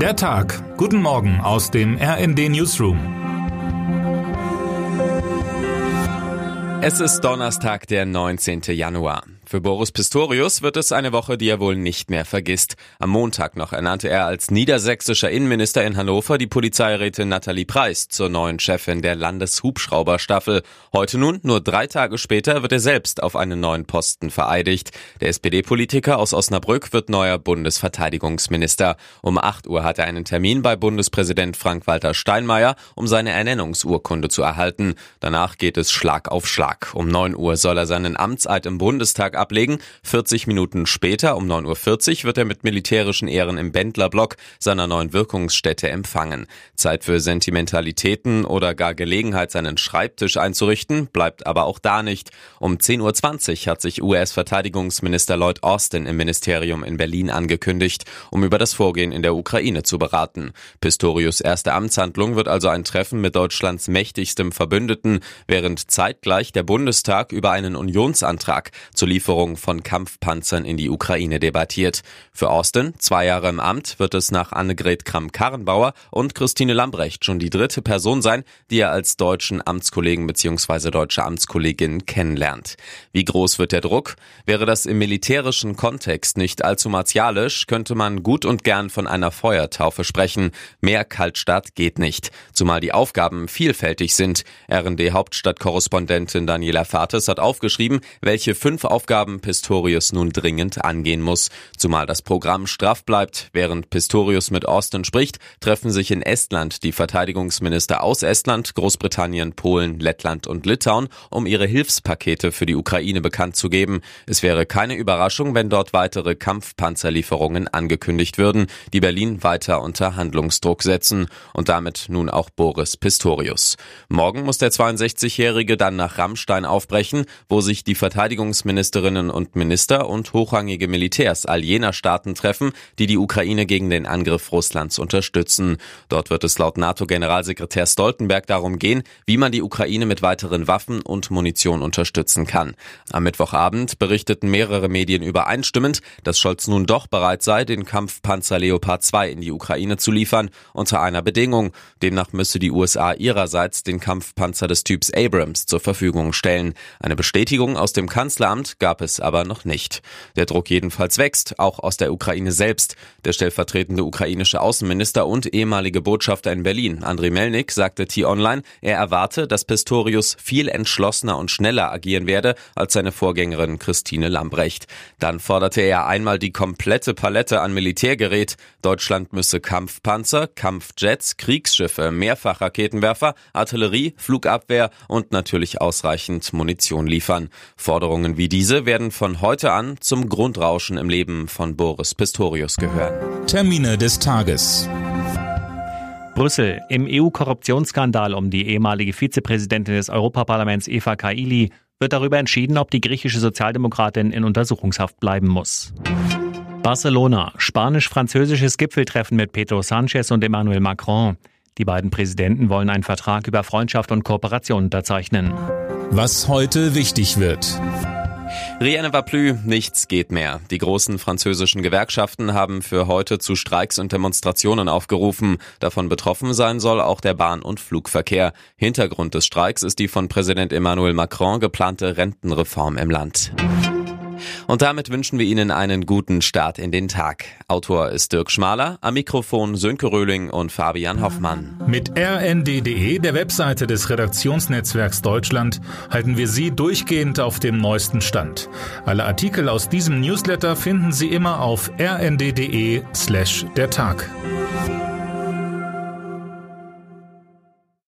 Der Tag. Guten Morgen aus dem RND Newsroom. Es ist Donnerstag, der 19. Januar. Für Boris Pistorius wird es eine Woche, die er wohl nicht mehr vergisst. Am Montag noch ernannte er als niedersächsischer Innenminister in Hannover die Polizeirätin Nathalie Preis zur neuen Chefin der Landeshubschrauberstaffel. Heute nun, nur drei Tage später, wird er selbst auf einen neuen Posten vereidigt. Der SPD-Politiker aus Osnabrück wird neuer Bundesverteidigungsminister. Um 8 Uhr hat er einen Termin bei Bundespräsident Frank-Walter Steinmeier, um seine Ernennungsurkunde zu erhalten. Danach geht es Schlag auf Schlag. Um 9 Uhr soll er seinen Amtseid im Bundestag ablegen. 40 Minuten später, um 9.40 Uhr, wird er mit militärischen Ehren im Bändlerblock seiner neuen Wirkungsstätte empfangen. Zeit für Sentimentalitäten oder gar Gelegenheit, seinen Schreibtisch einzurichten, bleibt aber auch da nicht. Um 10.20 Uhr hat sich US-Verteidigungsminister Lloyd Austin im Ministerium in Berlin angekündigt, um über das Vorgehen in der Ukraine zu beraten. Pistorius erste Amtshandlung wird also ein Treffen mit Deutschlands mächtigstem Verbündeten, während zeitgleich der Bundestag über einen Unionsantrag zur Lieferung Lieferung von Kampfpanzern in die Ukraine debattiert. Für Austin, zwei Jahre im Amt, wird es nach Annegret Kramp-Karrenbauer und Christine Lambrecht schon die dritte Person sein, die er als deutschen Amtskollegen bzw. deutsche Amtskollegin kennenlernt. Wie groß wird der Druck? Wäre das im militärischen Kontext nicht allzu martialisch, könnte man gut und gern von einer Feuertaufe sprechen. Mehr Kaltstart geht nicht, zumal die Aufgaben vielfältig sind. RND-Hauptstadtkorrespondentin Daniela Fates hat aufgeschrieben, welche fünf Aufgaben Aufgaben Pistorius nun dringend angehen muss. Zumal das Programm straff bleibt. Während Pistorius mit Austin spricht, treffen sich in Estland die Verteidigungsminister aus Estland, Großbritannien, Polen, Lettland und Litauen, um ihre Hilfspakete für die Ukraine bekannt zu geben. Es wäre keine Überraschung, wenn dort weitere Kampfpanzerlieferungen angekündigt würden, die Berlin weiter unter Handlungsdruck setzen. Und damit nun auch Boris Pistorius. Morgen muss der 62-Jährige dann nach Rammstein aufbrechen, wo sich die Verteidigungsministerin Ministerinnen und Minister und hochrangige Militärs all jener Staaten treffen, die die Ukraine gegen den Angriff Russlands unterstützen. Dort wird es laut NATO-Generalsekretär Stoltenberg darum gehen, wie man die Ukraine mit weiteren Waffen und Munition unterstützen kann. Am Mittwochabend berichteten mehrere Medien übereinstimmend, dass Scholz nun doch bereit sei, den Kampfpanzer Leopard 2 in die Ukraine zu liefern, unter einer Bedingung. Demnach müsse die USA ihrerseits den Kampfpanzer des Typs Abrams zur Verfügung stellen. Eine Bestätigung aus dem Kanzleramt gab gab es aber noch nicht. Der Druck jedenfalls wächst, auch aus der Ukraine selbst. Der stellvertretende ukrainische Außenminister und ehemalige Botschafter in Berlin, Andriy Melnik, sagte T-Online, er erwarte, dass Pistorius viel entschlossener und schneller agieren werde als seine Vorgängerin Christine Lambrecht. Dann forderte er einmal die komplette Palette an Militärgerät. Deutschland müsse Kampfpanzer, Kampfjets, Kriegsschiffe, Mehrfachraketenwerfer, Artillerie, Flugabwehr und natürlich ausreichend Munition liefern. Forderungen wie diese werden von heute an zum Grundrauschen im Leben von Boris Pistorius gehören. Termine des Tages. Brüssel. Im EU-Korruptionsskandal um die ehemalige Vizepräsidentin des Europaparlaments Eva Kaili wird darüber entschieden, ob die griechische Sozialdemokratin in Untersuchungshaft bleiben muss. Barcelona. Spanisch-französisches Gipfeltreffen mit Pedro Sanchez und Emmanuel Macron. Die beiden Präsidenten wollen einen Vertrag über Freundschaft und Kooperation unterzeichnen. Was heute wichtig wird. Rien va plus, nichts geht mehr. Die großen französischen Gewerkschaften haben für heute zu Streiks und Demonstrationen aufgerufen. Davon betroffen sein soll auch der Bahn- und Flugverkehr. Hintergrund des Streiks ist die von Präsident Emmanuel Macron geplante Rentenreform im Land. Und damit wünschen wir Ihnen einen guten Start in den Tag. Autor ist Dirk Schmaler, am Mikrofon Sönke Röhling und Fabian Hoffmann. Mit rnd.de, der Webseite des Redaktionsnetzwerks Deutschland, halten wir Sie durchgehend auf dem neuesten Stand. Alle Artikel aus diesem Newsletter finden Sie immer auf rnd.de slash der Tag.